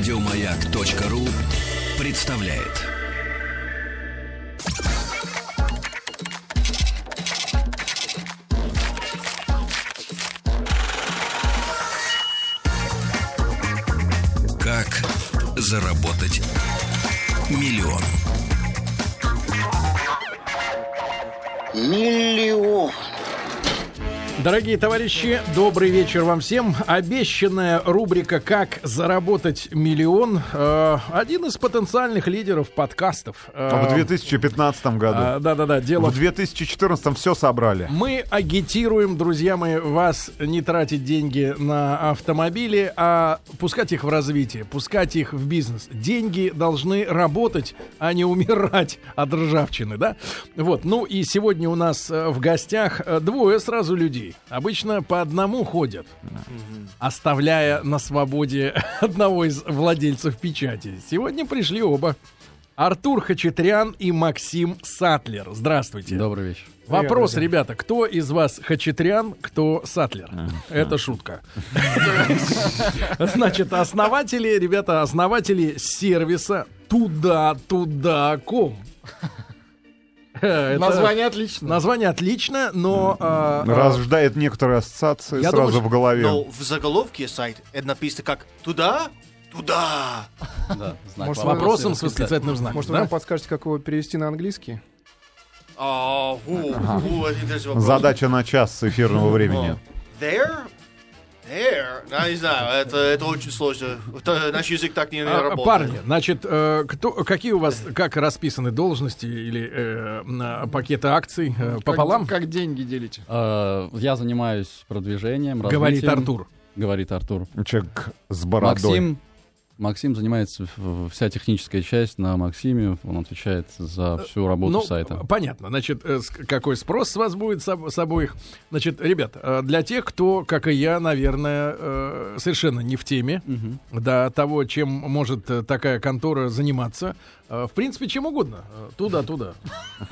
Радиомаяк.ру представляет. Как заработать миллион? Миллион. Дорогие товарищи, добрый вечер вам всем. Обещанная рубрика «Как заработать миллион» э, один из потенциальных лидеров подкастов. Э, В 2015 году. э, Да-да-да, дело В 2014 все собрали. Мы агитируем, друзья мои, вас не тратить деньги на автомобили, а пускать их в развитие, пускать их в бизнес. Деньги должны работать, а не умирать от ржавчины, да? Вот, ну и сегодня у нас э, в гостях э, двое сразу людей. Обычно по одному ходят, оставляя на свободе одного из владельцев печати. Сегодня пришли оба. Артур Хачатрян и Максим Сатлер. Здравствуйте. Добрый вечер. Вопрос, ребята, кто из вас Хачатрян, кто Сатлер? Это шутка. Значит, основатели, ребята, основатели сервиса туда-туда.ком. Это- Название отлично. Название отлично, но... а, Рождает некоторые ассоциации Я сразу думаю, в голове. Но в заголовке сайта это написано как «Туда? Туда!» Да, Может, с вопросом с восклицательным знаком. Может, вы нам подскажете, как его перевести на английский? А. Задача на час эфирного времени. There? There? Я не знаю, это, это очень сложно. Это- наш язык так не, не А, работает. Парни, значит, э, кто, какие у вас, как расписаны должности или э, на пакеты акций э, пополам? Как, как деньги делите? А, Я занимаюсь продвижением, Говорит развитием. Артур. Говорит Артур. Человек с бородой. Максим, Максим занимается вся техническая часть на Максиме. Он отвечает за всю работу Ну, сайта. понятно. Значит, э, какой спрос с вас будет с, об- с обоих? Значит, ребят, э, для тех, кто, как и я, наверное, э, совершенно не в теме, Мгм. да, того, чем может э, такая контора заниматься, э, в принципе, чем угодно. Э, Туда-туда.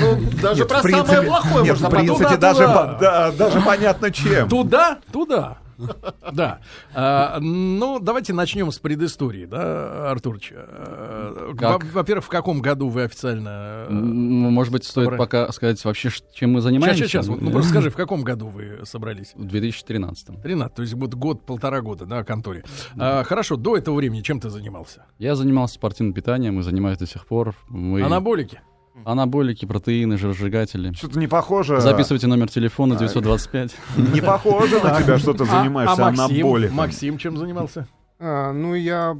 Ну, даже про самое плохое можно в принципе, даже, понятно чем. Туда, туда. Да. А, ну, давайте начнем с предыстории, да, Артурч. Во- Во-первых, в каком году вы официально... э, М, Может быть, стоит собрали. пока сказать вообще, чем мы занимаемся? сейчас, сейчас. Вот, ну, просто скажи, в каком году вы собрались? В 2013. 13, то есть вот год-полтора года, да, конторе. А, хорошо, до этого времени чем ты занимался? Я занимался спортивным питанием и занимаюсь до сих пор. Мы... Анаболики? Анаболики, протеины, жиросжигатели. Что-то не похоже. Записывайте номер телефона 925. Не похоже на тебя, что ты А- занимаешься а Максим, анаболиком. Максим чем занимался? А, ну, я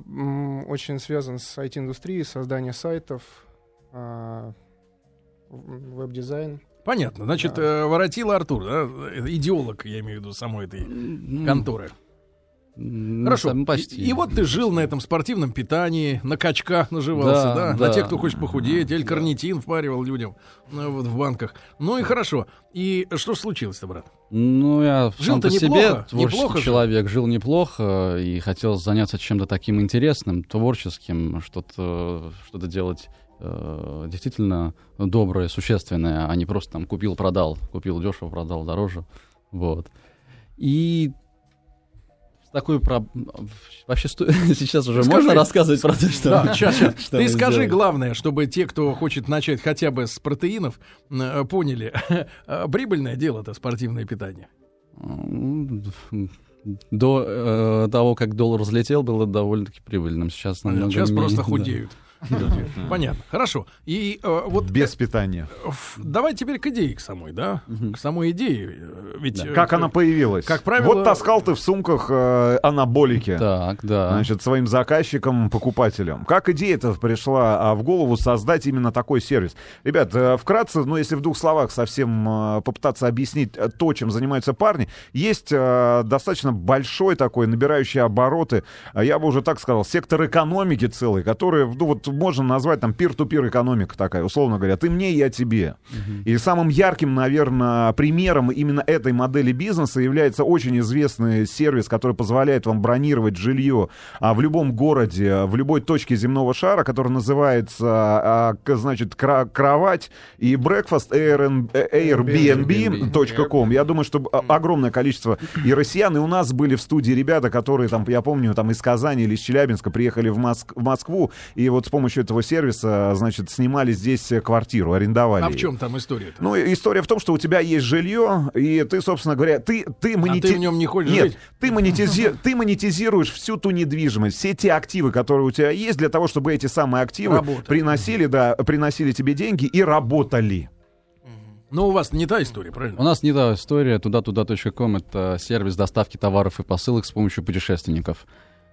очень связан с IT-индустрией, создание сайтов, а, веб-дизайн. Понятно. Значит, э, воротила Артур, да? Идеолог, я имею в виду, самой этой конторы. Хорошо. сам- Почти. И, и вот ты жил на этом спортивном питании, на качках наживался, да? Да, На да. тех, кто хочет похудеть, или карнитин впаривал людям ну, вот в банках. Ну и хорошо. И что случилось-то, брат? Ну, я сам Жил-то по себе неплохо, творческий неплохо жил. человек, жил неплохо и хотел заняться чем-то таким интересным, творческим, что-то что делать э, действительно доброе, существенное, а не просто там купил-продал, купил дешево, продал дороже, вот. И с такой про... Вообще, сто- сейчас уже Скажи. можно рассказывать про то, что... Да, сейчас, сейчас. что Ты скажи сделали? главное, чтобы те, кто хочет начать хотя бы с протеинов, э, поняли, э, прибыльное дело-то спортивное питание. До э, того, как доллар взлетел, было довольно-таки прибыльным. Сейчас намного Сейчас менее, просто да. худеют. люди. Понятно. Хорошо. И э, вот Без питания. Ф- Давай теперь к идее к самой, да? К самой идее. э, Ведь э, Как она появилась? как правило- Вот таскал ты в сумках э, анаболики. Так, да. Значит, своим заказчикам, покупателям. Как идея-то пришла а, в голову создать именно такой сервис? Ребят, э, вкратце, ну, если в двух словах совсем э, попытаться объяснить э, то, чем занимаются парни, есть э, достаточно большой такой, набирающий обороты, а я бы уже так сказал, сектор экономики целый, который, ну, вот вот можно назвать там пир-ту-пир экономика такая, условно говоря. Ты мне, я тебе. И самым ярким, наверное, примером именно этой модели бизнеса является очень известный сервис, который позволяет вам бронировать жилье а, в любом городе, в любой точке земного шара, который называется, а, значит, кровать и breakfast Airbnb- Airbnb.com. Я думаю, что огромное количество и россиян, и у нас были в студии ребята, которые там, я помню, там из Казани или из Челябинска приехали в, Моск- в Москву, и вот с помощью этого сервиса, значит, снимали здесь э, квартиру, арендовали. А в чем там история-то? Ну, история в том, что у тебя есть жилье, и ты, собственно говоря, ты, ты монети- А ты в нем не хочешь Нет, жить? ты, монетизи- ты монетизируешь всю ту недвижимость, все те активы, которые у тебя есть, для того, чтобы эти самые активы Работали. приносили, да, приносили тебе деньги и работали. Ну, у вас не та история, правильно? У нас не та история. Туда-туда.ком — это сервис доставки товаров и посылок с помощью путешественников.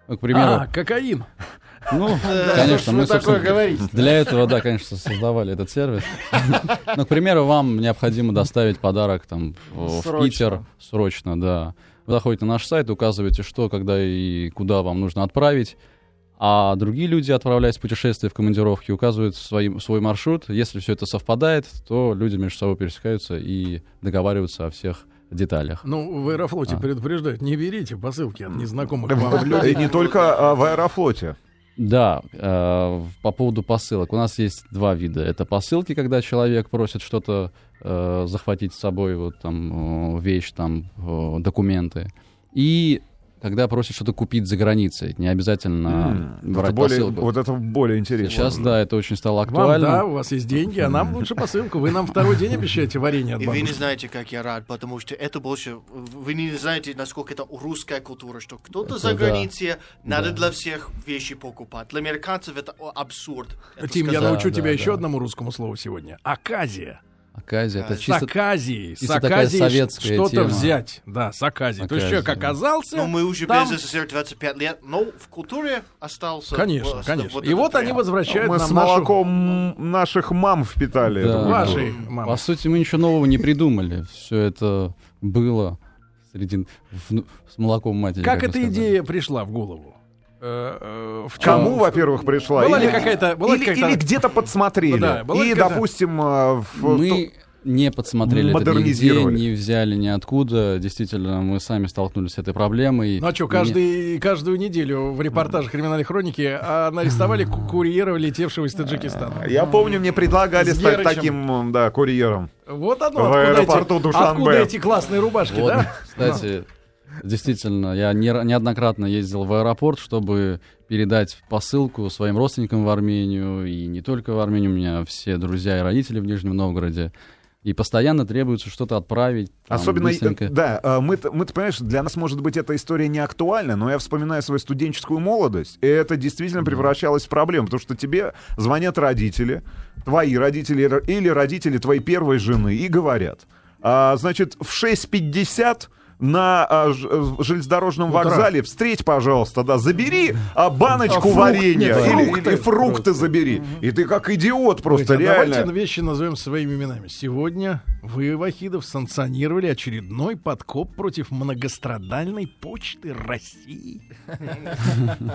К примеру, А, кокаин. ну, Да, конечно, мы, такое собственно, говорите? для этого, да, конечно, создавали этот сервис. Ну, к примеру, вам необходимо доставить подарок там в в Срочно. Питер срочно, да. Вы заходите на наш сайт, указываете, что, когда и куда вам нужно отправить. А другие люди, отправляясь в путешествие, в командировки, указывают свои- свой маршрут. Если все это совпадает, то люди между собой пересекаются и договариваются о всех деталях. Ну, в Аэрофлоте А. предупреждают, не берите посылки от незнакомых вам И людей. не только а, в аэрофлоте. Да, э, по поводу посылок. У нас есть два вида. Это посылки, когда человек просит что-то э, захватить с собой, вот там э, вещь, там документы. И когда просит что-то купить за границей, не обязательно М, брать это более- посылку. Вот это более интересно. Сейчас, да, это очень стало Вам, актуально. да, у вас есть деньги, а нам лучше посылку. Вы нам второй день обещаете варенье от И вы не знаете, как я рад, потому что это больше... Вы не знаете, насколько это русская культура, что кто-то за да. границей, надо Да. для всех вещи покупать. Для американцев это о, абсурд. Это Тим, я научу Да, тебя да, еще да. одному русскому слову сегодня. Аказия. Аказия, это С С чисто... Аказией. С чисто Аказией советская что-то тема. взять. Да, с Аказией. То есть человек оказался... Но мы уже там- без СССР 25 лет, но в культуре остался... Конечно, вот- конечно. вот И вот они тренд. возвращают Мы нам с нашу... молоком наших мам впитали. Да. Вашей мамы. По сути, мы ничего нового не придумали. Все это было среди... в- с молоком матери. Как вы эта идея пришла в голову? Э, в Кому, чем? во-первых, пришла? Была ли Или- какая-то- была ли или, какая-то- или где-то подсмотрели. Да, была ли и, какая-то- допустим, э, в- Мы не подсмотрели это нигде, Модернизировали. не взяли ниоткуда. Действительно, мы сами столкнулись с этой проблемой. Ну а что, каждый, каждую неделю в репортаже криминальной хроники а, нарисовали ку- курьера, летевшего из Таджикистана. Я помню, мне предлагали С стать Герычем. таким, да, курьером. Вот оно, В откуда, аэропорту эти, Душанбе. откуда эти классные рубашки, Вот, да? кстати, действительно, я не- неоднократно ездил в аэропорт, чтобы передать посылку своим родственникам в Армению, и не только в Армению, у меня все друзья и родители в Нижнем Новгороде. И постоянно требуется что-то отправить. там, Особенно, э, быстренько. да, э, мы-то, мы-то, понимаешь, для нас, может быть, эта история не актуальна, но я вспоминаю свою студенческую молодость, и это действительно превращалось в проблему, потому что тебе звонят родители, твои родители или родители твоей первой жены, и говорят, а, значит, в 6.50 на а, ж- э, железнодорожном Утра. вокзале встреть, пожалуйста, да, забери а, баночку А фрукт- варенья нет, или, фрукты. или фрукты забери. И ты как идиот просто, Слушайте, а реально. Давайте вещи назовем своими именами. Сегодня вы, Вахидов, санкционировали очередной подкоп против многострадальной почты России.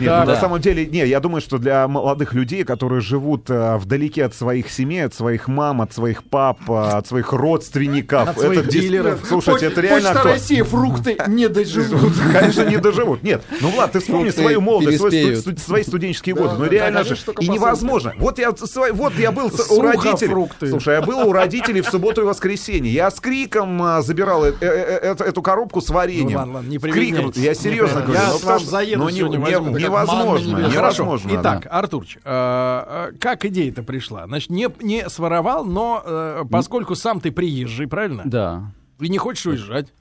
Нет, Так. ну, на Да. самом деле, не, я думаю, что для молодых людей, которые живут э, вдалеке от своих семей, от своих мам, от своих пап, э, от своих родственников, От своих дис- дилеров. Слушайте, это реально Почта актуально. России фрукты не доживут. Конечно, не доживут. Нет, ну Влад, ты вспомни свою молодость, свои студенческие Да, годы. Ну да, реально же. И невозможно. Вот я, вот я был у родителей. Слушай, я был у родителей в субботу и воскресенье. Я с криком а, забирал э- э- э- эту- коробку с вареньем. Ну С криком. Я серьезно говорю. Я ну, вам что- заеду ну, сегодня возьму, Невозможно. манна не берет. Хорошо. Невозможно. Итак, Артурч, э, э, как идея-то пришла? Значит, не, не своровал, но э, поскольку сам ты приезжий, правильно? Да. И не хочешь уезжать,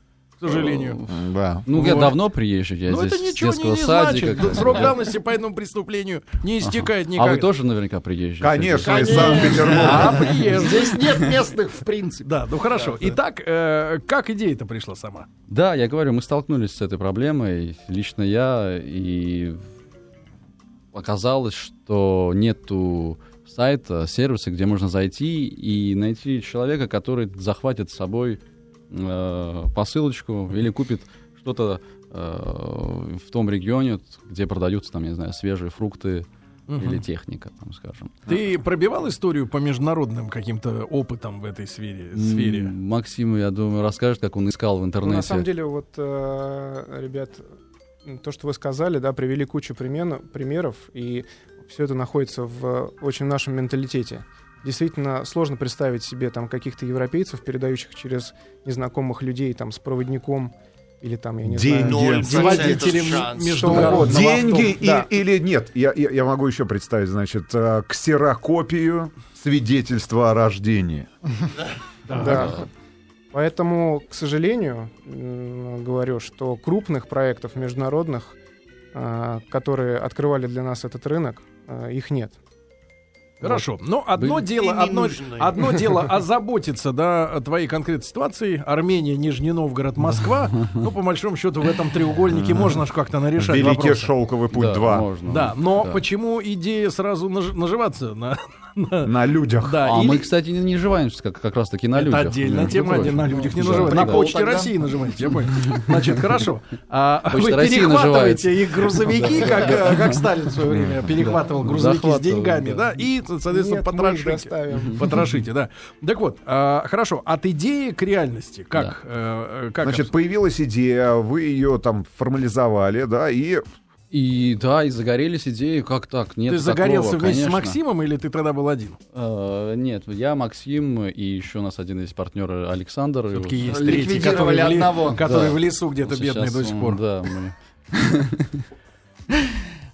к сожалению. Да. Ну, я Вот. давно приезжий, я Ну, здесь это с ничего не, детского не садика. значит. Срок давности по этому преступлению не истекает А никогда. вы тоже наверняка приезжий? Конечно, из. Санкт-Петербурга. А. Здесь нет местных, в принципе. Да, ну хорошо. Итак, э, как идея-то пришла сама? Да, я говорю, мы столкнулись с этой проблемой, лично я, и оказалось, что нету сайта, сервиса, где можно зайти и найти человека, который захватит с собой э, посылочку или купит что-то э, в том регионе, где продаются, там, я не знаю, свежие фрукты Мгм. или техника, там, скажем. Ты пробивал историю по международным каким-то опытам в этой сфере? сфере? Максим, я думаю, расскажет, как он искал в Ну, интернете. на самом деле, вот, э, ребят, то, что вы сказали, да, привели кучу примен- примеров, и все это находится в очень нашем менталитете. Действительно, сложно представить себе там каких-то европейцев, передающих через незнакомых людей там с проводником или там, я не Деньги. знаю... С водителем международного Что угодно. Деньги авто- да. и- или нет? Я, я, я могу еще представить, значит, э, ксерокопию свидетельства о рождении. Да. Поэтому, к сожалению, говорю, что крупных проектов международных, а, которые открывали для нас этот рынок, а, их нет. Хорошо. Но одно Были- дело, одно, нужны. одно дело озаботиться, да, о твоей конкретной ситуации. Армения, Нижний Новгород, Москва. Ну, по большому счету, в этом треугольнике можно же как-то нарешать Великий вопросы. шелковый путь Да, 2 можно. Да, но Да. почему идея сразу наж- наживаться на... на- на людях. Да, А или- мы, кстати, не, наживаемся как, как раз таки на Это людях. отдельная между тема, прочим. на людях не Да, нажимаете. На почте тогда. России нажимаете, я понял. Значит, хорошо. А Почта вы перехватываете их грузовики, как, э, как Сталин в свое время перехватывал грузовики с деньгами, да. да, и, соответственно, Нет, потрошите. Потрошите, да. Так вот, а, хорошо, от идеи к реальности, как, э, э, как Значит, появилась идея, вы ее там формализовали, да, и И да, и загорелись идеи, как так? Нет Ты загорелся такого, вместе с конечно. Максимом или ты тогда был один? Э, нет, я, Максим, и еще у нас один есть партнер Александр. Все-таки есть третий, Ликвидировали который, одного. который Да. в лесу где-то бедный до сих он- пор. Да, мы...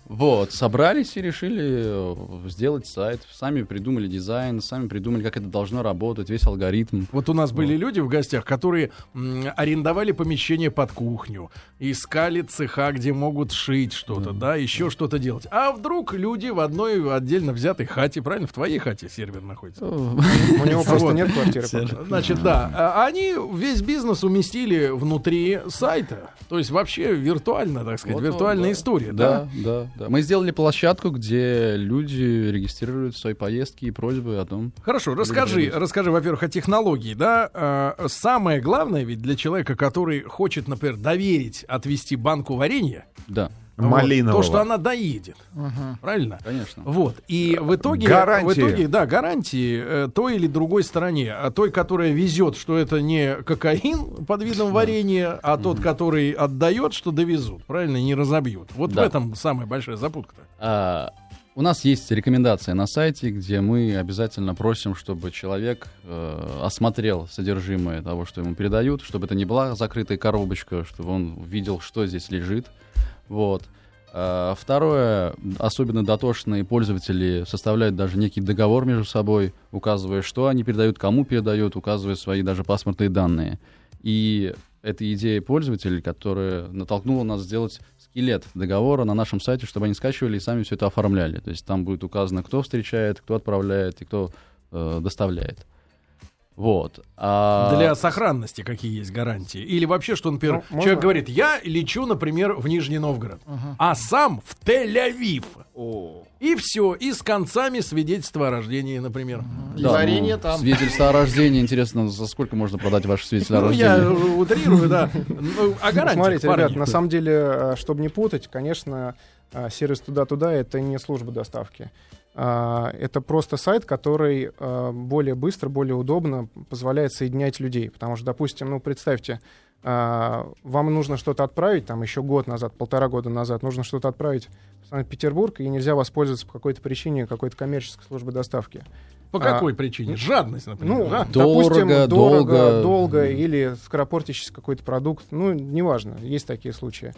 Вот, собрались и решили э, сделать сайт. Сами придумали дизайн, сами придумали, как это должно работать, весь алгоритм. Вот у нас были люди в гостях, которые м, арендовали помещение под кухню, искали цеха, где могут шить что-то, да, еще что-то делать. А вдруг люди в одной отдельно взятой хате, правильно, в твоей хате сервер находится. У него просто Вот. нет квартиры. Значит, да, а они весь бизнес уместили внутри сайта. То есть вообще виртуально, так сказать, Вот, виртуальная да. история, да? Да, да, да. Мы сделали площадку, где люди регистрируют свои поездки и просьбы о том. Хорошо, расскажи, расскажи, во-первых, о технологии, да. Э, Самое главное ведь для человека, который хочет, например, доверить отвести банку варенья, Да, вот, Малинового. то, что она доедет, правильно? конечно. Вот. И в итоге, Гарантии. в итоге, да, гарантии э, той или другой стороне. А той, которая везет, что это не кокаин под видом варенья, а тот, который отдает, что довезут, правильно, не разобьют. Вот в Да. этом самая большая запутка-то. А, у нас есть рекомендация на сайте, где мы обязательно просим, чтобы человек э, осмотрел содержимое того, что ему передают, чтобы это не была закрытая коробочка, чтобы он видел, что здесь лежит. Вот. А, Второе, особенно дотошные пользователи составляют даже некий договор между собой, указывая, что они передают, кому передают, указывая свои даже паспортные данные. И это идея пользователей, которая натолкнула нас сделать скелет договора на нашем сайте, чтобы они скачивали и сами все это оформляли. То есть там будет указано, кто встречает, кто отправляет и кто э, доставляет. Вот. А- Для сохранности какие есть гарантии? Или вообще, что, например, Ну, можно? человек говорит, я лечу, например, в Нижний Новгород, а сам в Тель-Авив. И все, и с концами свидетельства о рождении, например. Да, варенье ну, там. Свидетельство о рождении, интересно, за сколько можно продать ваше свидетельство о Ну, рождении? я э, утрирую, да. Ну, О гарантиях, Смотрите, парни. ребят, на самом деле, э, чтобы не путать, конечно, э, сервис туда-туда это не служба доставки. А, Это просто сайт, который э, более быстро, более удобно позволяет соединять людей. Потому что, допустим, ну представьте, а, вам нужно что-то отправить, там еще год назад, полтора года назад, нужно что-то отправить в Санкт-Петербург, и нельзя воспользоваться по какой-то причине какой-то коммерческой службы доставки. По какой причине? Жадность, например. Ну, да? допустим, Дорого, дорого, долго. долго или скоропортящийся какой-то продукт. Ну, неважно, есть такие случаи.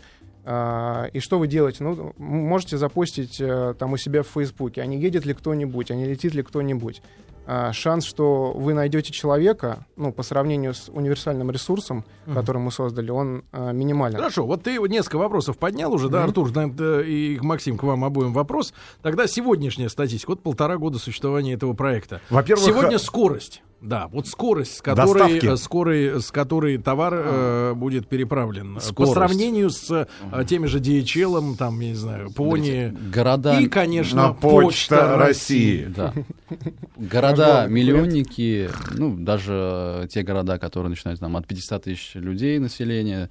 А, и что вы делаете? Ну, можете запостить э, там у себя в Фейсбуке, а не едет ли кто-нибудь, а не летит ли кто-нибудь. А, шанс, что вы найдете человека, ну, по сравнению с универсальным ресурсом, который мы создали, он а, минимален. Хорошо, вот ты несколько вопросов поднял уже, да, Артур, и Максим, к вам обоим вопрос. Тогда сегодняшняя статистика, вот полтора года существования этого проекта. Во-первых, Сегодня а- скорость. Да, вот скорость, с которой, Доставки. э, скорой, с которой товар э, будет переправлен. По Скорость. сравнению с э, теми же DHL, там, я не знаю, Пони. Города... И, конечно, На Почта России. Да. Города, миллионники, ну, даже те города, которые начинают там от 500 тысяч людей населения,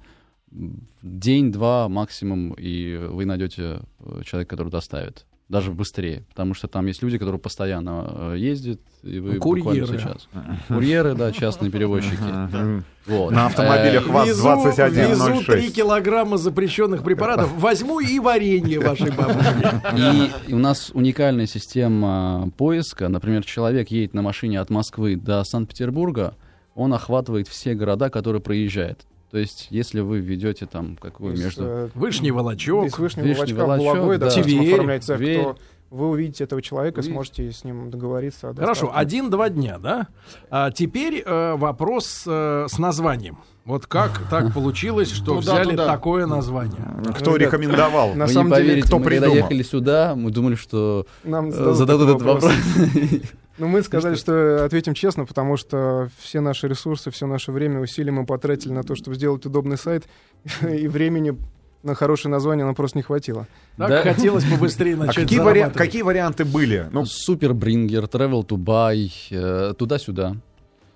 день-два максимум, и вы найдете э, человека, который доставит. Даже быстрее, потому что там есть люди, которые постоянно э, ездят, и вы Курьеры. буквально сейчас. Курьеры, да, частные перевозчики. Вот. На автомобилях Э, ВАЗ Везу, 2106. 3 килограмма запрещенных препаратов. Возьму и варенье вашей бабушки. И, и у нас уникальная система поиска. Например, человек едет на машине от Москвы до Санкт-Петербурга, он охватывает все города, которые проезжает. То есть, если вы ведете там, как вы Из, между... э, Вышний волочок. Из Вышнего Вишний Волочка в Волочок, Булагой, да. допустим, Тверь, оформляется, Тверь. кто вы увидите этого человека, Ви- сможете с ним договориться. о Хорошо, один-два дня, да? А теперь э, вопрос э, с названием. Вот как так получилось, что Туда, взяли туда. такое название? Кто Ну, ребят, рекомендовал? на вы самом не деле, поверите, кто мы когда придумал? ехали сюда, мы думали, что Нам э, зададут зададут этот вопрос. Ну, мы сказали, что ответим честно, потому что все наши ресурсы, все наше время, усилия мы потратили на то, чтобы сделать удобный сайт, и времени на хорошее название нам просто не хватило. Так Да. хотелось побыстрее А начать какие, вари- зарабатывать. какие варианты были? Ну, Супер Брингер, Travel to Buy, э, туда-сюда.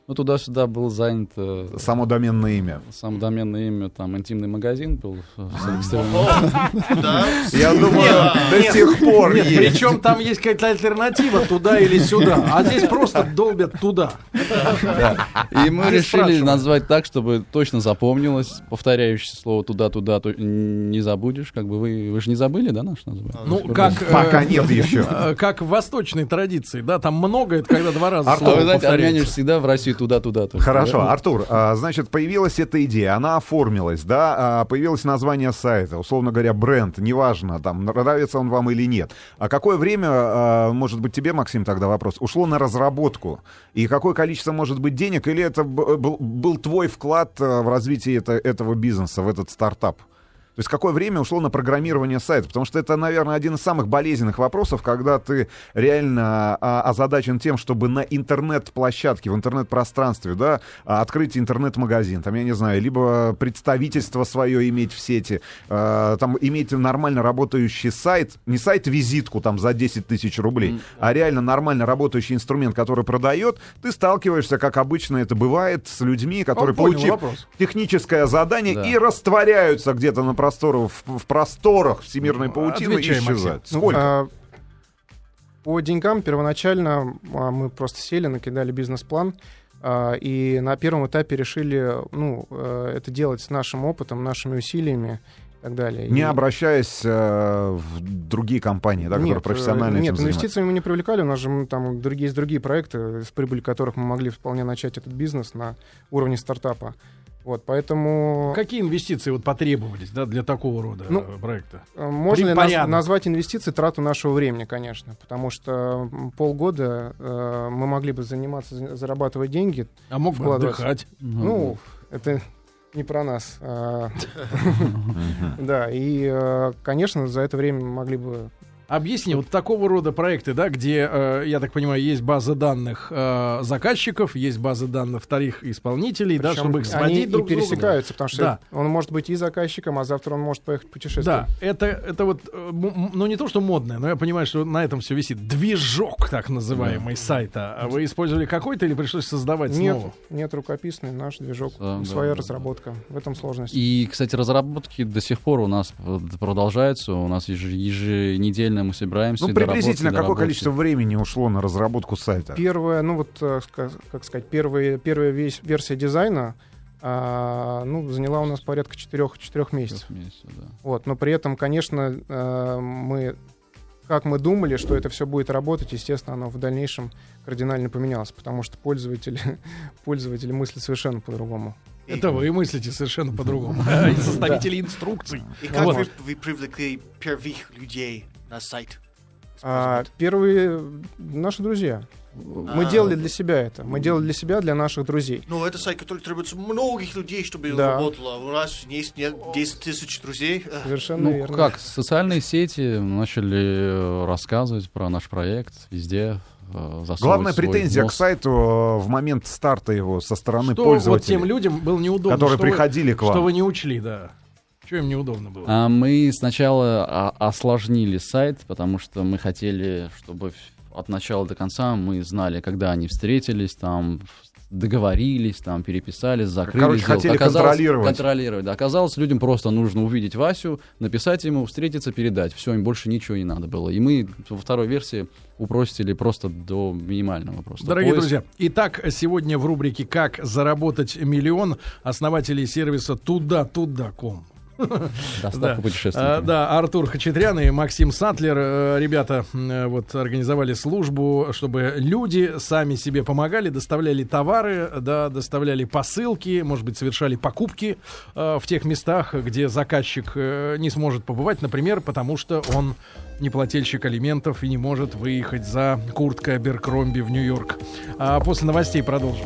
Ну, туда-сюда был занят э, само доменное имя. сам доменное имя, там, интимный магазин был? Я думаю, до сих пор причем там есть какая-то альтернатива туда или сюда, а здесь просто долбят туда. И мы Не решили назвать так, чтобы точно запомнилось. Повторяющееся слово туда-туда то- не забудешь. Как бы вы, вы же не забыли, да, наш название? Ну, как, э, Пока нет еще. э, как в восточной традиции, да, там много, это когда два раза А слово армяне повторяется. всегда в Россию туда-туда. только, Хорошо, да? Артур, а, значит, появилась эта идея, она оформилась, да, а, появилось название сайта, условно говоря, бренд, неважно, там, нравится он вам или нет. А какое время, а, может быть, тебе, Максим, тогда вопрос, ушло на разработку? И какое количество, может быть, денег, или это был, был твой вклад а, в развитие это- этого бизнеса, в этот стартап? То есть какое время ушло на программирование сайта? Потому что это, наверное, один из самых болезненных вопросов, когда ты реально а, озадачен тем, чтобы на интернет-площадке, в интернет-пространстве, да, открыть интернет-магазин, там, я не знаю, либо представительство свое иметь в сети, а, там, иметь нормально работающий сайт, не сайт-визитку там за 10 тысяч рублей, а реально нормально работающий инструмент, который продает, ты сталкиваешься, как обычно это бывает, с людьми, которые, понял получив вопрос. техническое задание Да. и растворяются где-то на просторах, в, в просторах всемирной паутины Отвечай, и исчезают. Ну, Сколько? а, по деньгам первоначально а, мы просто сели, накидали бизнес-план, а, и на первом этапе решили ну, э, это делать с нашим опытом, нашими усилиями и так далее. не И- обращаясь э, в другие компании, да, которые Нет, профессионально э, Нет, этим инвестициями мы не привлекали, у нас же там другие, есть другие проекты, с прибылью которых мы могли вполне начать этот бизнес на уровне стартапа. Вот, поэтому Какие инвестиции вот потребовались да, для такого рода Ну, э, проекта? э, можно ли наз- назвать инвестиции трату нашего времени, конечно, потому что полгода э, мы могли бы заниматься, за- зарабатывать деньги. А мог бы отдыхать. Ну, это не про нас. а, Да, и, э, конечно, за это время мы могли бы Объясни, вот такого рода проекты, да, где, э, я так понимаю, есть база данных э, заказчиков, есть база данных вторых исполнителей, да, Причем чтобы их они сводить и друг другу. пересекаются, потому что Да. он может быть и заказчиком, а завтра он может поехать путешествовать. Да, это, это вот, э, ну не то, что модное, но я понимаю, что на этом все висит. Движок, так называемый, сайта. А вы использовали какой-то или пришлось создавать Нет, снова? нет, рукописный наш движок, Да, да, своя да, разработка. В этом сложность. И, кстати, разработки до сих пор у нас продолжаются. У нас еж- еженедельно мы собираемся. Ну, доработки, приблизительно какое доработки. количество времени ушло на разработку сайта? Первая, ну вот, э, как сказать, первая, первая весь версия дизайна а, ну, заняла у нас порядка 4, 4 месяцев. Месяцев, да. Вот, но при этом, конечно, э, мы, как мы думали, что это все будет работать, естественно, оно в дальнейшем кардинально поменялось, потому что пользователи, пользователи мыслят совершенно по-другому. Это вы мыслите совершенно по-другому. И составители инструкций. И как Вот. вы, вы привлекли первых людей на сайт? А, первые наши друзья. Мы А. делали для себя это. Мы делали для себя, для наших друзей. Ну, это сайт, который требуется многих людей, чтобы Да. работало. У нас есть не- 10 тысяч друзей. Совершенно Ну, верно. как, социальные сети начали э, рассказывать про наш проект везде. Э, засовывать Главная свой претензия к сайту э, в момент старта его со стороны Что вот пользователей, тем людям было неудобно. которые что вы- приходили к вам. Что вы не учли, да. Что им неудобно было? А мы сначала а, осложнили сайт, потому что мы хотели, чтобы от начала до конца мы знали, когда они встретились, там договорились, там переписались, закрыли. Короче, хотели Оказалось- контролировать. Контролировать, да. Оказалось, людям просто нужно увидеть Васю, написать ему, встретиться, передать. Все, им больше ничего не надо было. И мы во второй версии упростили просто до минимального просто. Дорогие поиск. друзья, итак, сегодня в рубрике «Как заработать миллион» основатели сервиса туда-туда.ком. Доставка Да. путешественника. А, да, Артур Хачатрян и Максим Сатлер, э, ребята, э, вот организовали службу, чтобы люди сами себе помогали, доставляли товары, да, доставляли посылки, может быть, совершали покупки э, в тех местах, где заказчик э, не сможет побывать, например, потому что он не плательщик алиментов и не может выехать за курткой Аберкромби в Нью-Йорк. А после новостей продолжим.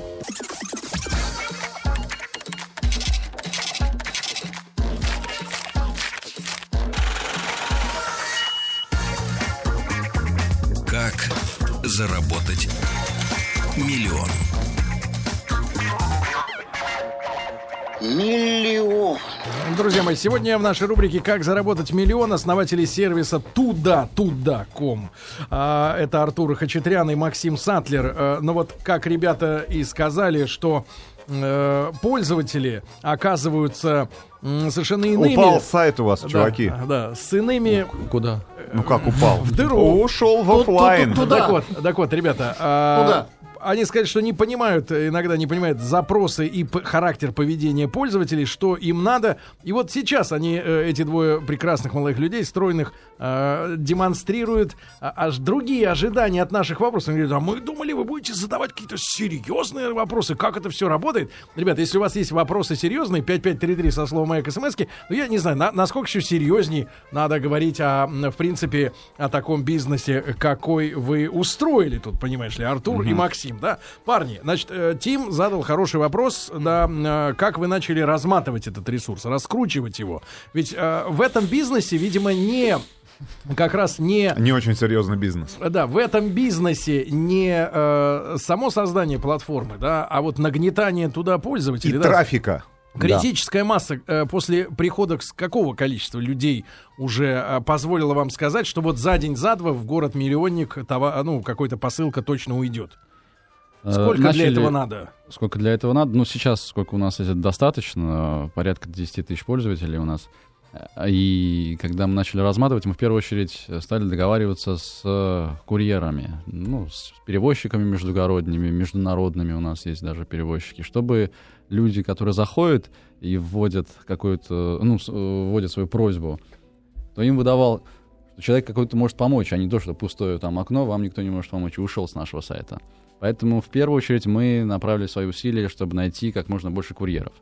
Заработать миллион? Миллион. Друзья мои, сегодня в нашей рубрике «Как заработать миллион» основатели сервиса туда-туда.ком. А, это Артур Хачатрян и Максим Сатлер. А, но вот как ребята и сказали, что э, пользователи оказываются совершенно иными. Упал сайт у вас, Да, чуваки. Да, с иными Куда? Ну как упал? в дыру. Ушел в ту- Туда. Так вот, так вот, ребята. а, Туда. Они сказали, что не понимают, э, иногда не понимают запросы и характер поведения пользователей, что им надо. И вот сейчас они, э, эти двое прекрасных молодых людей, стройных, э, демонстрируют а, аж другие ожидания от наших вопросов. Они говорят, а мы думали, вы будете задавать какие-то серьезные вопросы, как это все работает. Ребята, если у вас есть вопросы серьезные, 5533 со словом «Маяк» смс ну я не знаю, на- насколько еще серьезнее надо говорить о, в принципе, о таком бизнесе, какой вы устроили тут, понимаешь ли, Артур и Максим, да? Парни, значит, э, Тим задал хороший вопрос, да, э, как вы начали разматывать этот ресурс, раскручивать его. Ведь э, в этом бизнесе, видимо, не как раз не Не очень серьезный бизнес. да, в этом бизнесе не э, само создание платформы, да, а вот нагнетание туда И пользователей. да, трафика. Критическая масса э, после прихода с какого количества людей уже э, позволила вам сказать, что вот за день, за два в город-миллионник товар, ну, какой-то посылка точно уйдет. Э, Сколько для начали- этого надо? Сколько для этого надо? Ну, сейчас сколько у нас есть достаточно, порядка 10 тысяч пользователей у нас. Э, И когда мы начали разматывать, мы в первую очередь стали договариваться с э, курьерами, ну, с перевозчиками междугородними, международными у нас есть даже перевозчики, чтобы люди, которые заходят и вводят какую-то, ну, вводят свою просьбу, то им выдавал, что человек какой-то может помочь, а не то, что пустое там окно, вам никто не может помочь, и ушел с нашего сайта. Поэтому в первую очередь мы направили свои усилия, чтобы найти как можно больше курьеров.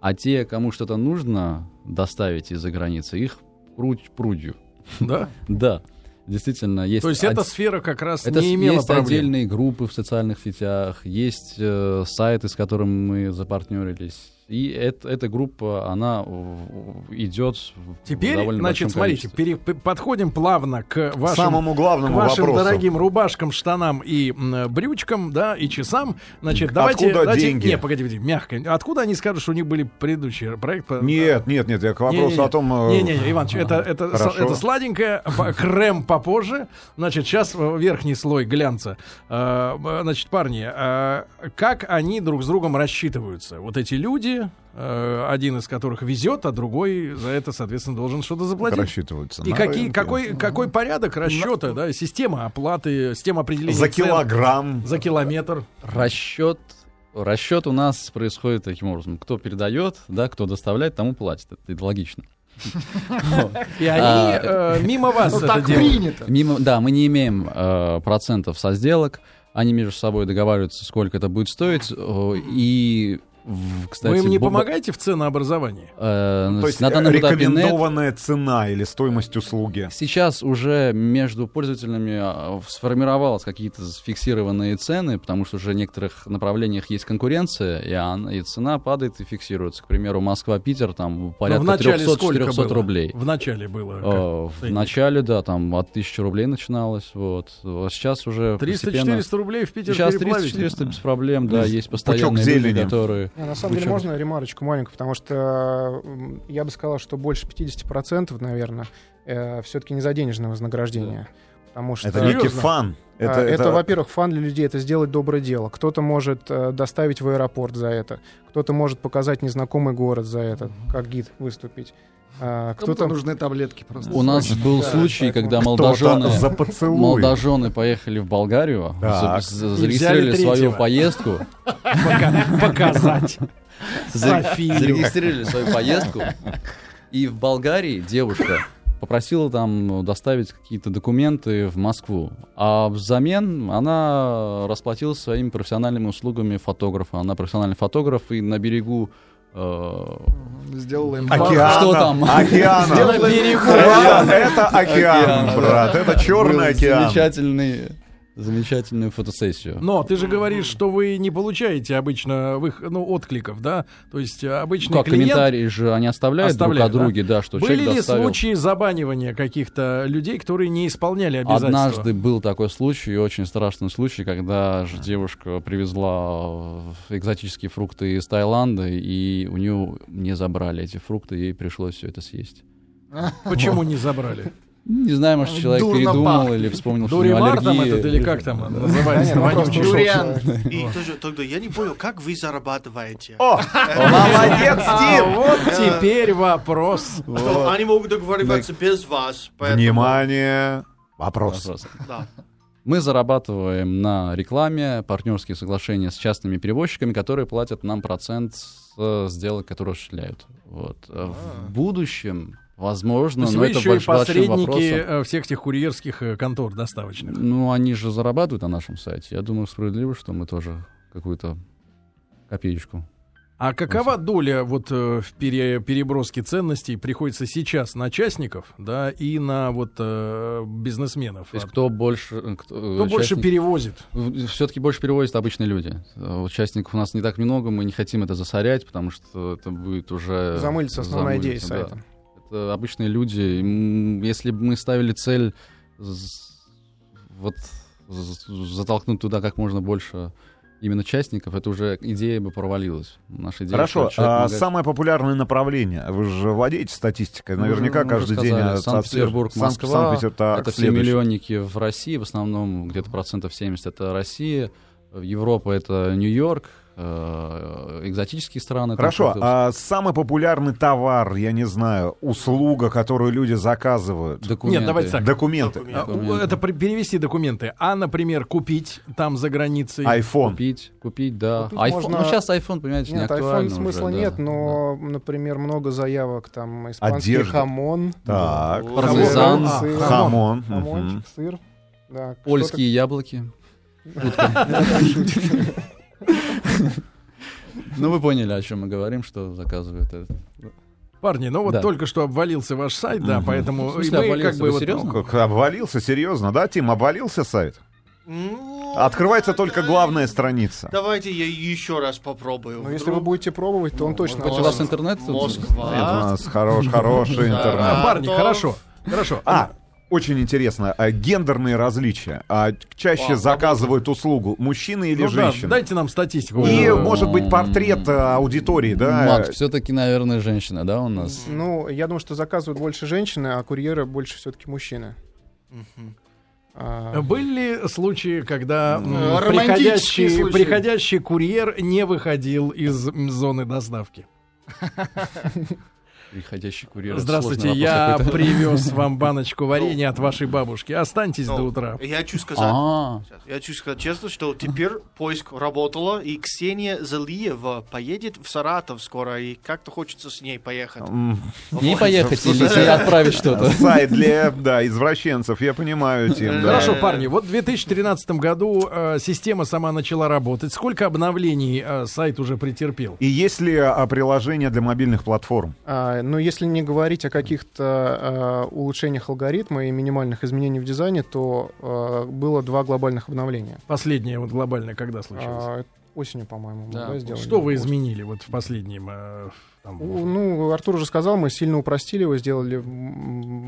А те, кому что-то нужно доставить из-за границы, их прудь прудью. Да? Да, действительно, есть... То есть од- эта сфера как раз это не имела есть проблем. отдельные группы в социальных сетях, есть э, сайты, с которыми мы запартнерились. И эт- эта группа, она идет в Теперь, довольно значит, смотрите, пере- подходим плавно к вашим Самому к главному вашим вопросу. дорогим рубашкам, штанам и м, брючкам, да, и часам. Значит, давайте... Откуда давайте- деньги? Не, погоди, погоди, мягко. Откуда они скажут, что у них были предыдущие проекты? Нет, нет, нет, я к вопросу Не-не-не. о том... э, Не-не-не, Иваныч, это, это, с- Хорошо. это сладенькое, крем попозже. Значит, сейчас верхний слой глянца. Э, Значит, парни, э, как они друг с другом рассчитываются? Вот эти люди, э, один из которых везет, а другой за это, соответственно, должен что-то заплатить. рассчитываются. И какие, рынке. какой, какой порядок расчета, да, система оплаты, система определения За цен килограмм. за километр? Расчет, расчет у нас происходит таким образом. Кто передает, да, кто доставляет, тому платит. Это, это логично. И они А, э, мимо вас Ну это так делают. принято. Мимо, да, мы не имеем э, процентов со сделок. Они между собой договариваются, сколько это будет стоить. и, в- кстати, Вы им не бо- помогаете в ценообразовании? э, То есть на данном этапе нет. рекомендованная цена или стоимость услуги. Сейчас уже между пользователями а, сформировалось какие-то фиксированные цены, потому что уже в некоторых направлениях есть конкуренция, и, она- и цена падает и фиксируется. К примеру, Москва-Питер там порядка в начале сколько 300-400 было? рублей. В начале было. Э, В начале, да, там от 1000 рублей начиналось, вот. А сейчас уже постепенно... 300-400 рублей в Питер Сейчас переплавить? 300-400 без проблем, да, Ну, есть постоянные люди, зелени. которые... Не, на самом деле, Вычеркнуть. можно ремарочку маленькую, потому что я бы сказал, что больше 50%, наверное, все-таки не за денежное вознаграждение. Потому что Это некий фан. А, Это, Это, это- во-первых, фан для людей, это сделать доброе дело. Кто-то может э, доставить в аэропорт за это, кто-то может показать незнакомый город за это, как гид выступить. А, кто-то нужны таблетки просто. У нас был Да, случай, поэтому когда молодожены, молодожены поехали в Болгарию, Так. зарегистрировали свою поездку, Пока- показать. зарегистрировали свою поездку, и в Болгарии девушка попросила там доставить какие-то документы в Москву, а взамен она расплатилась своими профессиональными услугами фотографа. Она профессиональный фотограф, и на берегу э, Сделала им Океана, Что там? Океана. Сделай берегу. Это, океан, Океан, брат. Это был черный океан. замечательный, замечательную фотосессию. Но ты же говоришь, что вы не получаете обычно вы, ну, откликов, да? То есть э, обычный как клиент... комментарии же они оставляют, Оставляют, друг о друге, да, что Были человек ли доставил. случаи забанивания каких-то людей, которые не исполняли обязательства? Однажды был такой случай, очень страшный случай, когда же девушка привезла э, экзотические фрукты из Таиланда, и у нее не забрали эти фрукты, ей пришлось все это съесть. Почему не забрали? Не знаю, может, человек Дурно передумал пахнет. или вспомнил, что у него Дуримар там аллергия. этот или как там называется? Дуриан. И тоже, тогда я не понял, как вы зарабатываете? О, молодец, А Дим! вот теперь вопрос. Они могут договариваться без вас. Внимание. Вопрос. Мы зарабатываем на рекламе, партнерские соглашения с частными перевозчиками, которые платят нам процент с э, сделок, которые осуществляют. Вот. А В будущем, возможно, но вы это еще и больш- большим посредники вопросом. э, всех этих курьерских э, контор доставочных. Ну, они же зарабатывают на нашем сайте. Я думаю, справедливо, что мы тоже какую-то копеечку. А какова доля вот э, в пере- переброске ценностей приходится сейчас на частников, да, и на вот э, бизнесменов? То есть кто больше... Кто, Кто больше перевозит? Все-таки больше перевозят обычные люди. Участников у нас не так много, мы не хотим это засорять, потому что это будет уже... Замылится основная идея замылиться, да. Это обычные люди. Если бы мы ставили цель вот затолкнуть туда как можно больше именно частников, это уже идея бы провалилась. Наша идея, Хорошо, а помогает- самое популярное направление? Вы же владеете статистикой, наверняка уже каждый день сказали, от- Санкт-Петербург, отслеживаете. Москва, Санкт-Петербург, это все миллионники в России, в основном где-то процентов 70 это Россия, Европа это Нью-Йорк, э, экзотические страны. Хорошо, а самый популярный товар, я не знаю, услуга, которую люди заказывают? документы. Нет, давайте так. Документы. Документы. Это перевести документы. А, например, купить там за границей. iPhone. Купить, купить, да. Купить iPhone- можно- Ну, сейчас iPhone, понимаете, не Нет, актуально iPhone смысла уже, да, нет, но, например, много заявок, там, испанский Одежда. хамон, Так. Пармезан. Сыр, Хамон. хамончик, сыр. Да, да. Польские яблоки. Ну, вы поняли, о чем мы говорим, что заказывают это. Парни, ну вот Да. только что обвалился ваш сайт, да, Мгм. поэтому В смысле, мы как бы Вы вот, серьезно? Ну, как обвалился, серьезно, да, Тим? Обвалился сайт? Ну, Открывается только да, главная страница. Давайте я еще раз попробую. Но если вы будете пробовать, то он точно Может, у вас интернет тут? Нет, у Москва. нас хорош, хороший Да. интернет. А, парни, хорошо, хорошо. А, очень интересно, а гендерные различия. А чаще Вау, заказывают услугу мужчины или Ну да, женщины? дайте нам статистику. И, М. может быть, портрет а, аудитории, да? Мат, все-таки, наверное, женщина, да, у нас? Ну, я думаю, что заказывают больше женщины, а курьеры больше все-таки мужчины. Мгм. А, Были ли случаи, когда Э, приходящий, случаи. приходящий курьер не выходил из зоны доставки? Приходящий курьер. Здравствуйте, я привез вам баночку варенья от вашей бабушки. Останьтесь до Ну, утра. Я хочу сказать, А. Я хочу сказать честно, что теперь поиск работала, и Ксения Залиева поедет в Саратов скоро, и как-то хочется с ней поехать. Не поехать или отправить что-то. Сайт для, да, извращенцев, я понимаю, Тим, да. Хорошо, парни, вот в 2013 году э, система сама начала работать. Сколько обновлений э, сайт уже претерпел? И есть ли а, приложение для мобильных платформ? Но если не говорить о каких-то а, улучшениях алгоритма и минимальных изменениях в дизайне, то а, было два глобальных обновления. Последнее вот глобальное когда случилось? А, осенью, по-моему, мы, Да, да, сделали. Что вы изменили вот в последнем? э, там, У- Ну, Артур уже сказал, мы сильно упростили его, сделали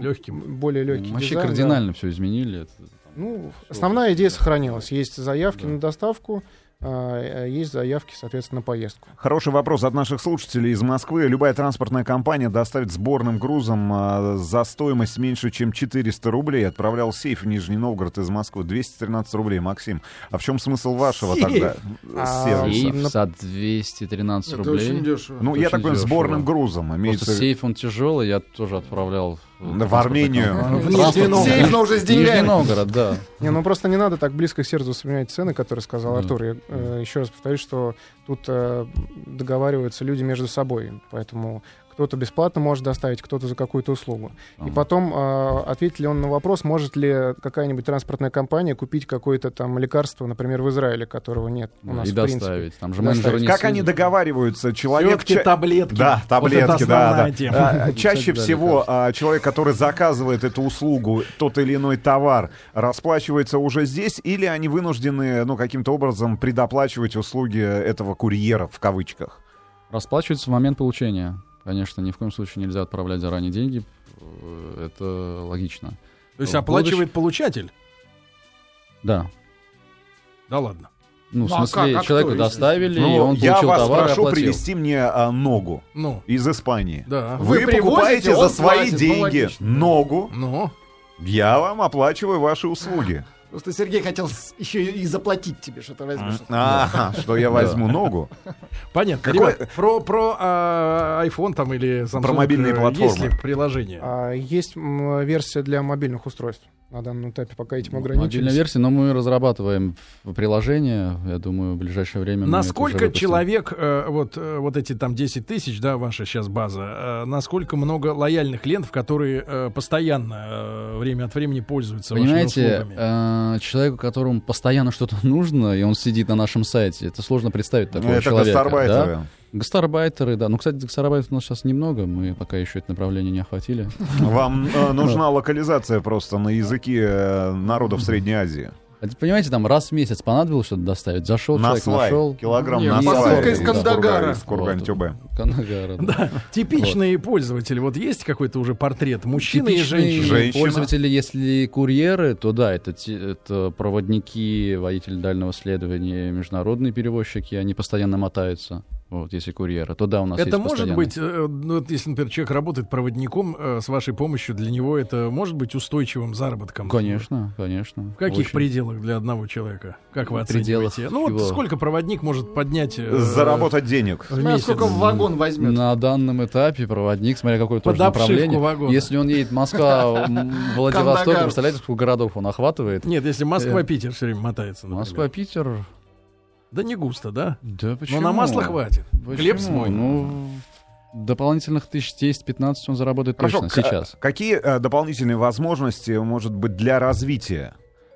Легким. более легкий Вообще дизайн, да. кардинально все изменили. Это, там, Ну, основная идея сохранилась. Есть заявки Да. на доставку, есть заявки, соответственно, на поездку. Хороший вопрос от наших слушателей из Москвы. Любая транспортная компания доставит сборным грузом а, за стоимость меньше, чем 400 рублей. Отправлял сейф в Нижний Новгород из Москвы. 213 рублей, Максим. А в чем смысл вашего Сейф? тогда А, сервиса? Сейф за 213 Это рублей. очень дешево. Ну, я очень так понимаю, дешево. сборным грузом. Просто Имеется... сейф, он тяжелый, я тоже отправлял В Армению. В Нижний Новгород. Уже с деньгами. Новгород, да. Не, ну просто не надо так близко к сердцу вспоминать цены, которые сказал. Артур. Я э, еще раз повторюсь, что тут э, договариваются люди между собой, поэтому кто-то бесплатно может доставить, кто-то за какую-то услугу. И Ага. потом э, ответит ли он на вопрос, может ли какая-нибудь транспортная компания купить какое-то там лекарство, например, в Израиле, которого нет у нас и в принципе. доставить. Там же Доставить. не Как они договариваются? Человек... Всё-таки ча- таблетки. Да, Вот таблетки, да, основная да. тема. А, Чаще да, всего а, человек, который заказывает эту услугу, тот или иной товар, расплачивается уже здесь, или они вынуждены, ну, каким-то образом предоплачивать услуги этого курьера, в кавычках? Расплачиваются в момент получения. Конечно, ни в коем случае нельзя отправлять заранее деньги. Э, Это логично. То есть В оплачивает получатель? Да. Да ладно. Ну, в Ну, а смысле, как? А человеку кто, доставили, и Ну, он я получил вас товар и прошу оплатил. привезти мне а, ногу Ну, из Испании. да. Вы, Вы покупаете за свои платит, ну, деньги логично. ногу, Ну, я вам оплачиваю ваши услуги. Просто Сергей хотел еще и заплатить тебе, что ты возьмешь. Ага, что я возьму ногу. понятно. Какой- Ребят, про, про а, iPhone там или Samsung Про мобильные э, платформы. Есть ли приложение? А, есть версия для мобильных устройств. На данном этапе пока этим Мобильная ограничились. версия, но мы разрабатываем приложение. Я думаю, в ближайшее время Насколько человек, э, вот, э, вот эти там 10 тысяч, да, ваша сейчас база, насколько много лояльных клиентов, которые постоянно, время от времени пользуются Понимаете, вашими услугами? Э, человеку, которому постоянно что-то нужно, и он сидит на нашем сайте, это сложно представить такого Это человека. гастарбайтеры. да? Гастарбайтеры, да. Ну, кстати, гастарбайтеров у нас сейчас немного, мы пока еще это направление не охватили. Вам э, нужна локализация просто на языке э, народов Средней Азии. Понимаете, там раз в месяц понадобилось что-то доставить, зашел, На человек свай. нашел. Килограмм Не, на посылка из Кандагара. Из Курган-Тюбе. Канагара. да. Типичные пользователи, вот есть какой-то уже портрет мужчины и женщины? Пользователи, если курьеры, то да, это, это проводники, водители дальнего следования, международные перевозчики, они постоянно мотаются. Вот, если курьеры, то да, у нас Это есть может постоянно. быть, э, ну, вот если, например, человек работает проводником э, с вашей помощью, для него это может быть устойчивым заработком? Конечно, конечно. В каких Очень. пределах для одного человека? Как вы пределах оцениваете? Ну, вот его- сколько проводник может поднять э, Заработать денег. в месяц? сколько в вагон возьмет. На данном этапе проводник, смотря какое тоже направление. вагона. Если он едет Москва, Владивосток, представляете, сколько городов он охватывает? Нет, если Москва-Питер все время мотается. Москва-Питер, Да не густо, да? да почему? Но на масло хватит. Почему? Хлеб свой. Ну, дополнительных тысяч 10-15 он заработает Хорошо, точно к- сейчас. Какие э, дополнительные возможности, может быть, для развития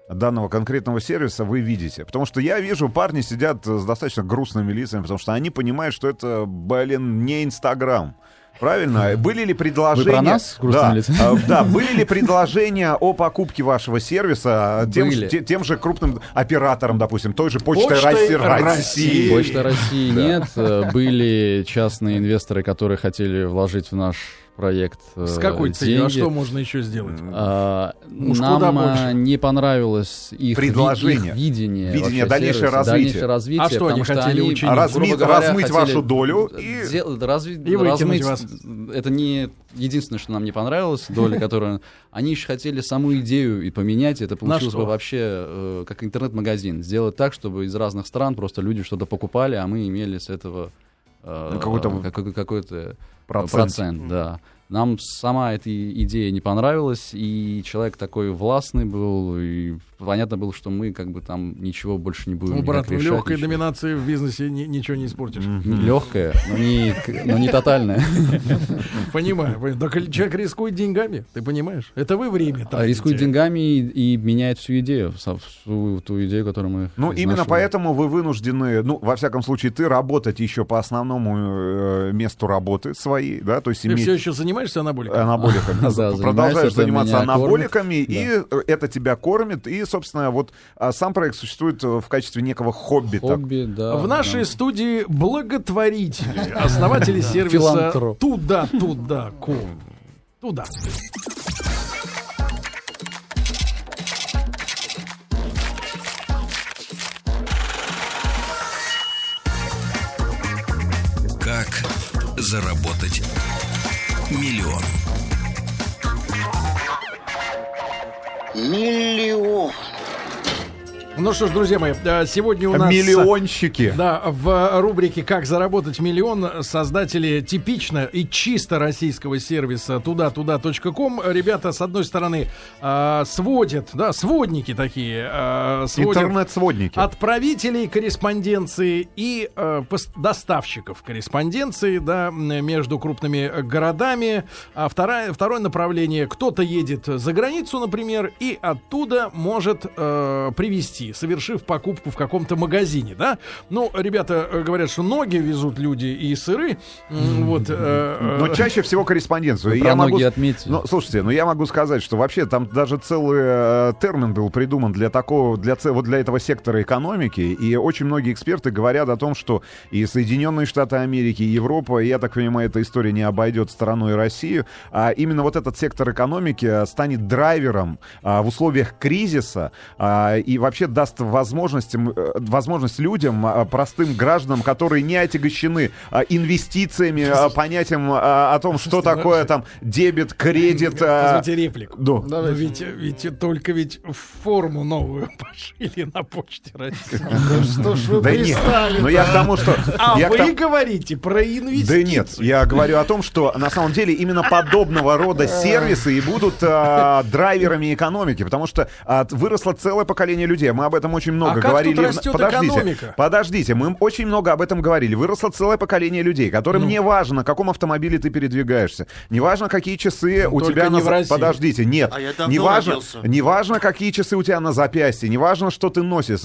данного конкретного сервиса вы видите? Потому что я вижу, парни сидят э, с достаточно грустными лицами, потому что они понимают, что это, блин, не Инстаграм. Правильно? Были ли предложения... Вы про нас да, э, да, были ли предложения о покупке вашего сервиса тем, Были. же- те- тем же крупным операторам, допустим, той же Почтой Почтой России? России. Почта России нет. Э, Были частные инвесторы, которые хотели вложить в наш проект э, С какой целью? А что можно еще сделать? А, Нам а, не понравилось их, ви- Предложение. их видение, Видение, дальнейшее сервиса, развитие. дальнейшее развитие, А что они потому хотели они, учинить? А разми- грубо говоря, размыть хотели вашу долю и- дел- разви- И размыть- вас. Это не единственное, что нам не понравилось, доля, которую они еще хотели саму идею и поменять. Это получилось что? бы вообще э, как интернет-магазин. Сделать так, чтобы из разных стран просто люди что-то покупали, а мы имели с этого э, Ну, какой-то какой- какой-то Процент. процент, да. Нам сама эта идея не понравилась, и человек такой властный был, и понятно было, что мы как бы там ничего больше не будем Ну, брат, в легкой ничего. доминации в бизнесе ни- ничего не испортишь. Легкая, но не, но не тотальная. Понимаю. Так человек рискует деньгами, ты понимаешь? Это вы время А рискует деньгами и, и меняет всю идею, всю ту идею, которую мы Ну, именно поэтому вы вынуждены, ну, во всяком случае, ты работать еще по основному э, месту работы своей, да, то есть Ты иметь все еще занимаешься анаболиками. Да, занимаюсь, Продолжаешь заниматься анаболиками, кормит. и это тебя кормит, и, собственно, вот а, сам проект существует э, в качестве некого хобби. Хобби, да. В нашей да. студии благотворители, основатели сервиса туда-туда-ком. Туда. Как заработать миллион? Миллион. Ну что ж, друзья мои, э, сегодня у нас... Миллионщики. Да, в рубрике «Как заработать миллион» создатели типично и чисто российского сервиса туда-туда.ком. Ребята, с одной стороны, э, сводят, да, сводники такие, э, сводят Интернет-сводники. отправителей корреспонденции и э, доставщиков корреспонденции, да, между крупными городами. А второе, второе направление, кто-то едет за границу, например, и оттуда может э, привезти, совершив покупку в каком-то магазине, да. Ну, ребята э, говорят, что ноги везут люди и сыры, вот. э, э, Но чаще всего корреспонденцию. Я могу... ноги отметили. Ну, слушайте, ну я могу сказать, что вообще там даже целый термин был придуман для такого, для, це- вот для этого сектора экономики, и очень многие эксперты говорят о том, что и Соединенные Штаты Америки, и Европа, и я так понимаю, эта история не обойдет стороной Россию, а именно вот этот сектор экономики станет драйвером а, в условиях кризиса а, и вообще даст возможность, э, возможность людям, а, простым гражданам, которые не отягощены а, инвестициями, а, понятием о том, что такое там дебет, кредит. Позвольте реплику. да. Но ведь, ведь только ведь форму новую пошили на почте России. Да что ж вы Да нет, пристали? но я к тому, что... А вы говорите про инвестиции. Да нет, я говорю о том, что на самом деле именно подобного рода сервисы и будут драйверами экономики, потому что выросло целое поколение людей. Мы об этом очень много А как говорили. тут в- растет подождите, экономика? подождите, мы очень много об этом говорили. Выросло целое поколение людей, которым Ну. не важно, на каком автомобиле ты передвигаешься, не важно, какие часы у Ну, только тебя не на в России. Подождите, нет, А не важно, родился. не важно, какие часы у тебя на запястье, не важно, что ты носишь,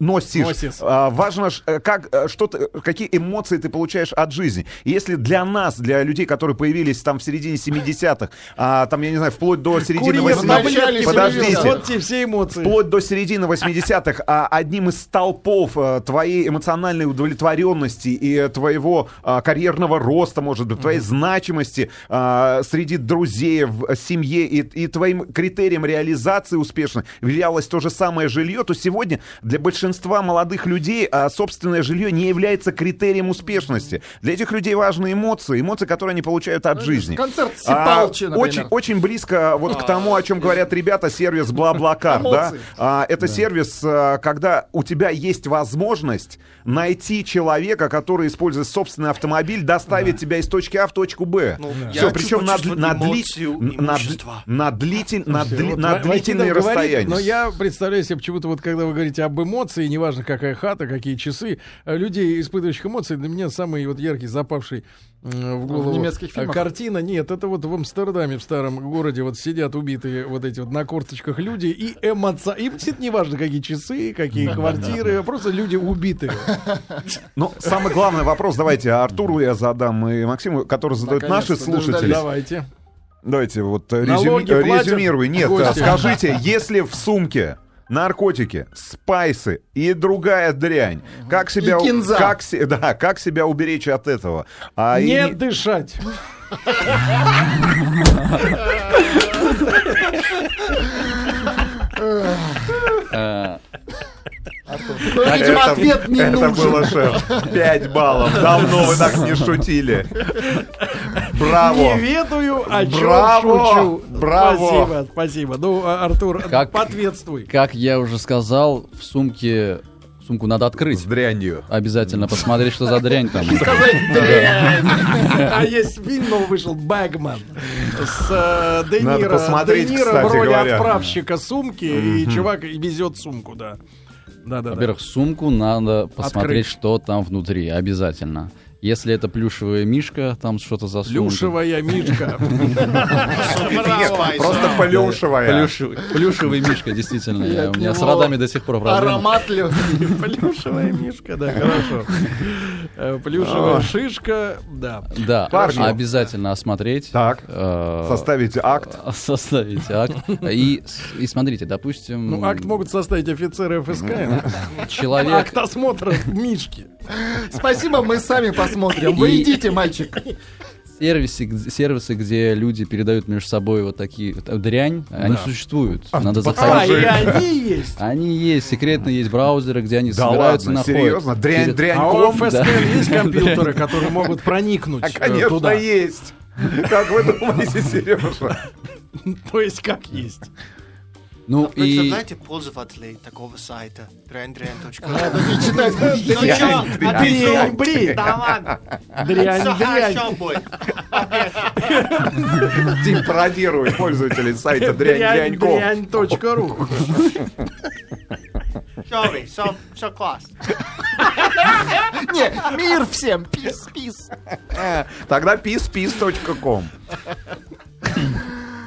носишь. Носишь. А, важно, э, как, э, что ты, какие эмоции ты получаешь от жизни. И если для нас, для людей, которые появились там в середине 70-х, а, там, я не знаю, вплоть до середины Курьер 80-х, таблетки подождите. Вот те все эмоции. вплоть до середины 80-х а, одним из столпов а, твоей эмоциональной удовлетворенности и э, твоего а, карьерного роста, может быть, твоей значимости а, среди друзей, в семье и, и твоим критерием реализации успешно являлось то же самое жилье, то сегодня для большинства молодых людей а, собственное жилье не является критерием успешности. Для этих людей важны эмоции, эмоции, которые они получают от жизни. Концерт А, Сипалчи, например. очень, очень близко вот к тому, о чем говорят ребята, сервис Блаблакар, да? А, это сервис, а, когда у тебя есть возможность найти человека, который, используя собственный автомобиль, доставит тебя из точки А в точку Б. Ну, Все, причем на, на, дли- на, имущества. на длитель- на дли- Вот на Ва- длительные расстояния. Но я представляю себе почему-то, вот когда вы говорите об эмоции, неважно какая хата, какие часы, э, людей, испытывающих эмоции, для меня самый вот яркий, запавший в голову немецких э, фильмах? картина. Нет, это вот в Амстердаме, в старом городе, вот сидят убитые вот эти вот на корточках люди, и эмоция. Им действительно неважно, какие часы, какие квартиры, просто люди убитые. Ну, самый главный вопрос, давайте Артуру я задам и Максиму, который задают наши слушатели. Давайте. Давайте вот э, резюми- э, резюмируй. Нет, гости? э, скажите, если в сумке наркотики, спайсы и другая дрянь, как себя, И кинза. как, да, как себя уберечь от этого? А, и Не не- дышать. Ну, видимо, Это- ответ не это нужен. было, шеф. Пять баллов. Давно вы так не шутили. Браво. Не ведаю, о чем Браво! шучу. Браво! Спасибо, спасибо. Ну, а, Артур, Как- поответствуй. Как я уже сказал, в сумке сумку надо С открыть. дрянью. Обязательно посмотреть, что за дрянь там. А есть фильм новый вышел «Бэгман» с э, Де Надо Ниро. посмотреть, кстати в роли отправщика сумки, и чувак везет сумку, да. Да, да, да. Во-первых, сумку надо посмотреть, Открыть. что там внутри, обязательно. Если это плюшевая мишка, там что-то засунуто. Плюшевая мишка. Просто плюшевая. Плюшевый мишка, действительно. У меня с него родами до сих пор проблемы. Аромат. Плюшевая мишка, да, хорошо. Э, Плюшевая шишка, да. Да, Парни. обязательно осмотреть. Так. э, Составите акт. Составить акт. И, и смотрите, допустим, Ну, акт могут составить офицеры ФСК. человек... Акт осмотра мишки. Спасибо, мы сами посмотрим. Вы И- идите, мальчик. сервисы, сервисы, где люди передают между собой вот такие вот, э, дрянь, они существуют. Надо А, заходить. и они есть. Они есть, секретно есть браузеры, где они Да собираются, ладно, находят. серьезно? Дрянь, Перед- дрянь, А у? ФСК да. есть компьютеры, которые могут проникнуть А, э, конечно, туда. есть. Как вы думаете, Сережа? То есть как есть. Ну и Представляете пользователей такого сайта дрянь-дрянь.ру? Надо не читать. Ну чё, Дрянь, бред. Да ладно, Дрянь, дрянь. будет. Тим пародирует пользователей сайта Дрянь, дрянь.ру. Sorry, все, все класс. Не, мир всем, пис, пис. Э, Тогда pispis.com.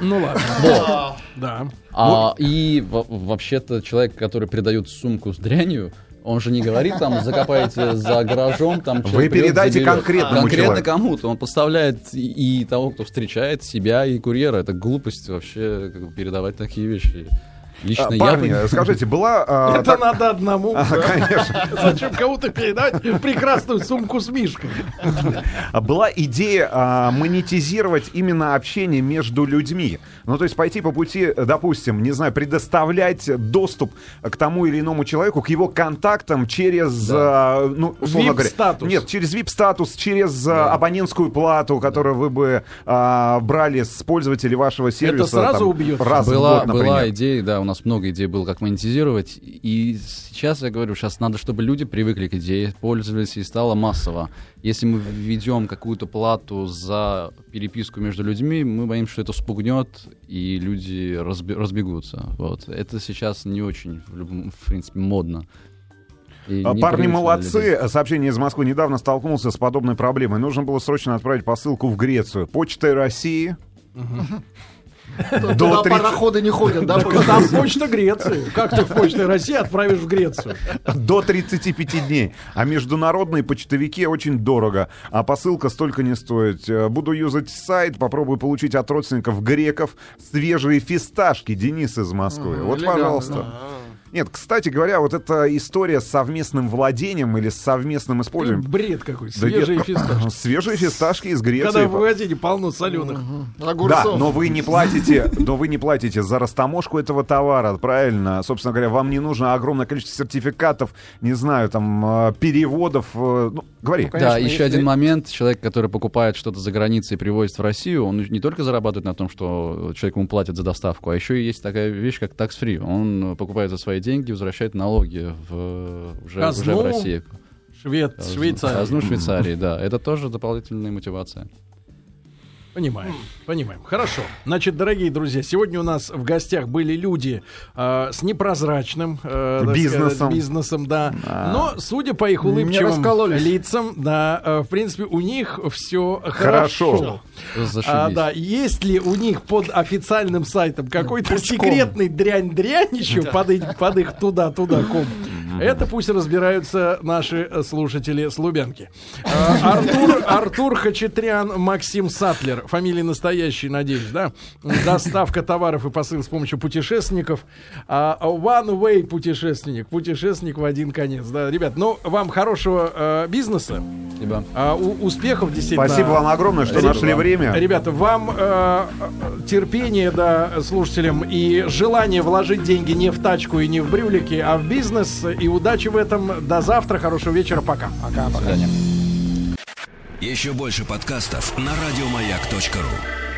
Ну ладно. Да. А, и во- вообще-то человек, который передает сумку с дрянью, он же не говорит там, закопайте за гаражом, там Вы придет, передайте заберет. конкретному Конкретно человеку. кому-то. Он подставляет и, и того, кто встречает, себя, и курьера. Это глупость вообще как бы, передавать такие вещи. Лично А, я Парни, бы... скажите, была... а, Это так- надо одному. А, Конечно. Зачем кому-то передать прекрасную сумку с мишкой? А Была идея а, монетизировать именно общение между людьми. Ну, то есть пойти по пути, э, допустим, не знаю, предоставлять доступ к тому или иному человеку, к его контактам через, а, ну, условно говоря... VIP-статус. Нет, через VIP-статус, через а, абонентскую плату, которую вы бы а, брали с пользователей вашего сервиса. сразу там, убьет? Раз в была, год, например. была идея, да, у нас много идей было, как монетизировать. И сейчас я говорю, сейчас надо, чтобы люди привыкли к идее, пользовались и стало массово. Если мы введем какую-то плату за переписку между людьми, мы боимся, что это спугнет, и люди разби- разбегутся. Вот. Это сейчас не очень, в, любом, в принципе, модно. И А, Парни для людей. молодцы. Сообщение из Москвы. Недавно столкнулся с подобной проблемой. Нужно было срочно отправить посылку в Грецию. Почтой России. Туда 30 пароходы не ходят, да? Так там почта Греции. Как ты в почтой России отправишь в Грецию? До 35 дней. А международные почтовики очень дорого. А посылка столько не стоит. Э, Буду юзать сайт, попробую получить от родственников греков свежие фисташки. Денис из Москвы. Вот, элегантно. пожалуйста. Нет, кстати говоря, вот эта история с совместным владением или с совместным использованием. Бред какой. Да Свежие нет, фисташки. Свежие фисташки из Греции. Когда в магазине полно соленых. Да, Огурцов. но вы не платите, но вы не платите за растаможку этого товара, правильно? Собственно говоря, вам не нужно огромное количество сертификатов, не знаю, там э, переводов. э, Ну, говори. Ну, конечно, да, еще если- один момент. Человек, который покупает что-то за границей и привозит в Россию, он не только зарабатывает на том, что человек ему платит за доставку, а еще и есть такая вещь, как tax-free. Он покупает за свои деньги, возвращает налоги в, уже, уже в России. Швед, Швейцария. Казну Швейцарии, да. Это тоже дополнительная мотивация. Понимаем, понимаем. Хорошо. Значит, дорогие друзья, сегодня у нас в гостях были люди э, с непрозрачным э, Бизнесом. сказать, бизнесом, да. Но, судя по их улыбчивым лицам, да, э, в принципе, у них все Хорошо. хорошо. А, да, есть ли у них под официальным сайтом какой-то секретный дрянь-дрянь еще под, их- под их туда-туда ком? Это пусть разбираются наши э, слушатели с Лубянки. А, Артур, Артур Хачатрян, Максим Сатлер. Фамилии настоящие, надеюсь, да? Доставка товаров и посыл с помощью путешественников. А, One way путешественник. Путешественник в один конец. Да, ребят, ну, вам хорошего э, бизнеса. Спасибо. а, успехов действительно. Спасибо вам огромное, что Ребята, нашли время. Ребята, вам э, э, терпение, да, слушателям, и желание вложить деньги не в тачку и не в брюлики, а в бизнес. И удачи в этом. До завтра. Хорошего вечера. Пока. Пока. До свидания. Еще больше подкастов на радиомаяк.ру.